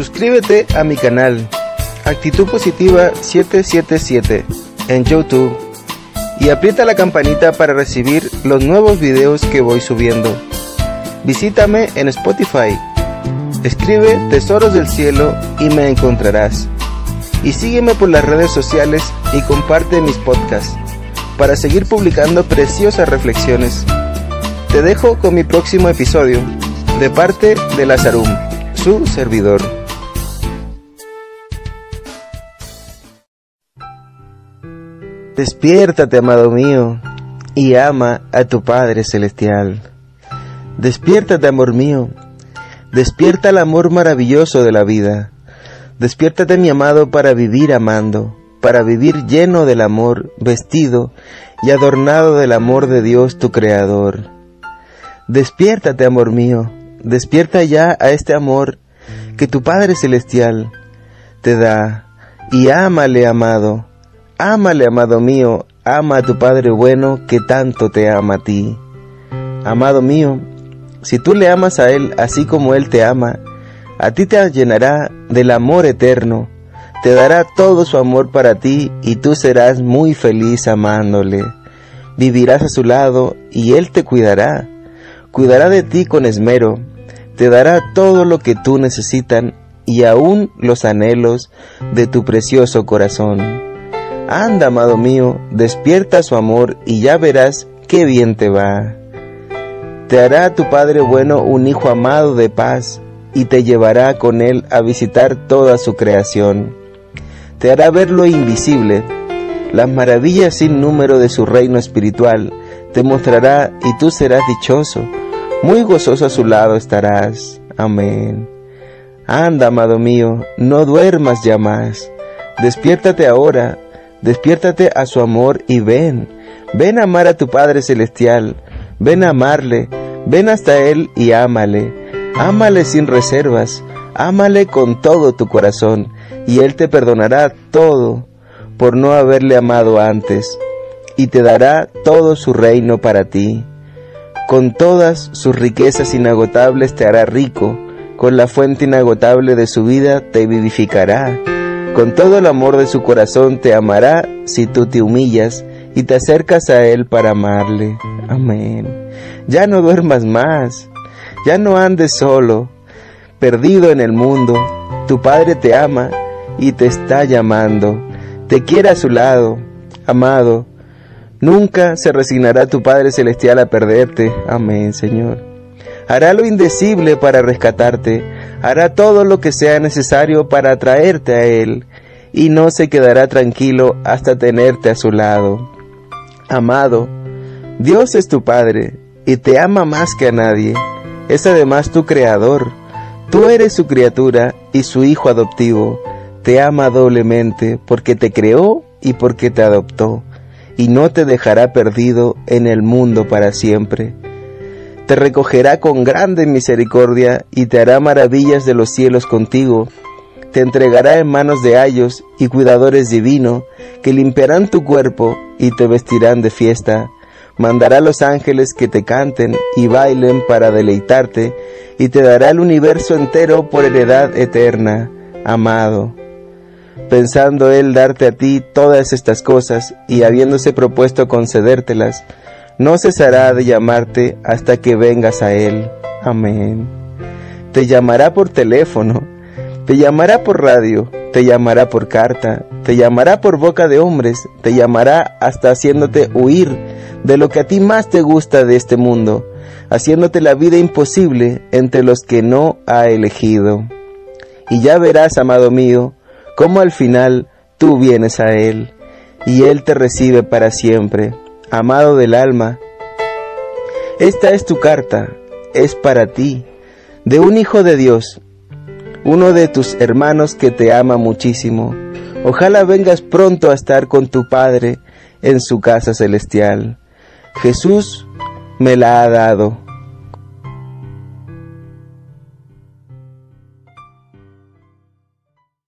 Suscríbete a mi canal Actitud Positiva 777 en YouTube y aprieta la campanita para recibir los nuevos videos que voy subiendo. Visítame en Spotify. Escribe Tesoros del Cielo y me encontrarás. Y sígueme por las redes sociales y comparte mis podcasts para seguir publicando preciosas reflexiones. Te dejo con mi próximo episodio, de parte de Lazarum, su servidor. Despiértate, amado mío, y ama a tu Padre Celestial. Despiértate, amor mío, despierta el amor maravilloso de la vida. Despiértate, mi amado, para vivir amando, para vivir lleno del amor, vestido y adornado del amor de Dios tu Creador. Despiértate, amor mío, despierta ya a este amor que tu Padre Celestial te da, y ámale, amado, Ámale, amado mío, ama a tu Padre bueno que tanto te ama a ti. Amado mío, si tú le amas a Él así como Él te ama, a ti te llenará del amor eterno, te dará todo su amor para ti y tú serás muy feliz amándole. Vivirás a su lado y Él te cuidará, cuidará de ti con esmero, te dará todo lo que tú necesitas y aún los anhelos de tu precioso corazón. Anda, amado mío, despierta su amor y ya verás qué bien te va. Te hará tu Padre bueno un hijo amado de paz y te llevará con él a visitar toda su creación. Te hará ver lo invisible, las maravillas sin número de su reino espiritual, te mostrará y tú serás dichoso, muy gozoso a su lado estarás. Amén. Anda, amado mío, no duermas ya más. Despiértate ahora, Despiértate a su amor y ven, ven a amar a tu Padre Celestial, ven a amarle, ven hasta Él y ámale, ámale sin reservas, ámale con todo tu corazón, y Él te perdonará todo por no haberle amado antes, y te dará todo su reino para ti. Con todas sus riquezas inagotables te hará rico, con la fuente inagotable de su vida te vivificará con todo el amor de su corazón te amará si tú te humillas y te acercas a Él para amarle. Amén. Ya no duermas más, ya no andes solo, perdido en el mundo. Tu Padre te ama y te está llamando. Te quiere a su lado, amado. Nunca se resignará tu Padre Celestial a perderte. Amén, Señor hará lo indecible para rescatarte, hará todo lo que sea necesario para atraerte a Él, y no se quedará tranquilo hasta tenerte a su lado. Amado, Dios es tu Padre, y te ama más que a nadie. Es además tu Creador. Tú eres su criatura y su Hijo adoptivo. Te ama doblemente porque te creó y porque te adoptó, y no te dejará perdido en el mundo para siempre te recogerá con grande misericordia y te hará maravillas de los cielos contigo. Te entregará en manos de ayos y cuidadores divinos que limpiarán tu cuerpo y te vestirán de fiesta. Mandará a los ángeles que te canten y bailen para deleitarte y te dará el universo entero por heredad eterna, amado. Pensando él darte a ti todas estas cosas y habiéndose propuesto concedértelas, no cesará de llamarte hasta que vengas a Él. Amén. Te llamará por teléfono, te llamará por radio, te llamará por carta, te llamará por boca de hombres, te llamará hasta haciéndote huir de lo que a ti más te gusta de este mundo, haciéndote la vida imposible entre los que no ha elegido. Y ya verás, amado mío, cómo al final tú vienes a Él, y Él te recibe para siempre amado del alma, esta es tu carta, es para ti, de un hijo de Dios, uno de tus hermanos que te ama muchísimo. Ojalá vengas pronto a estar con tu Padre en su casa celestial. Jesús me la ha dado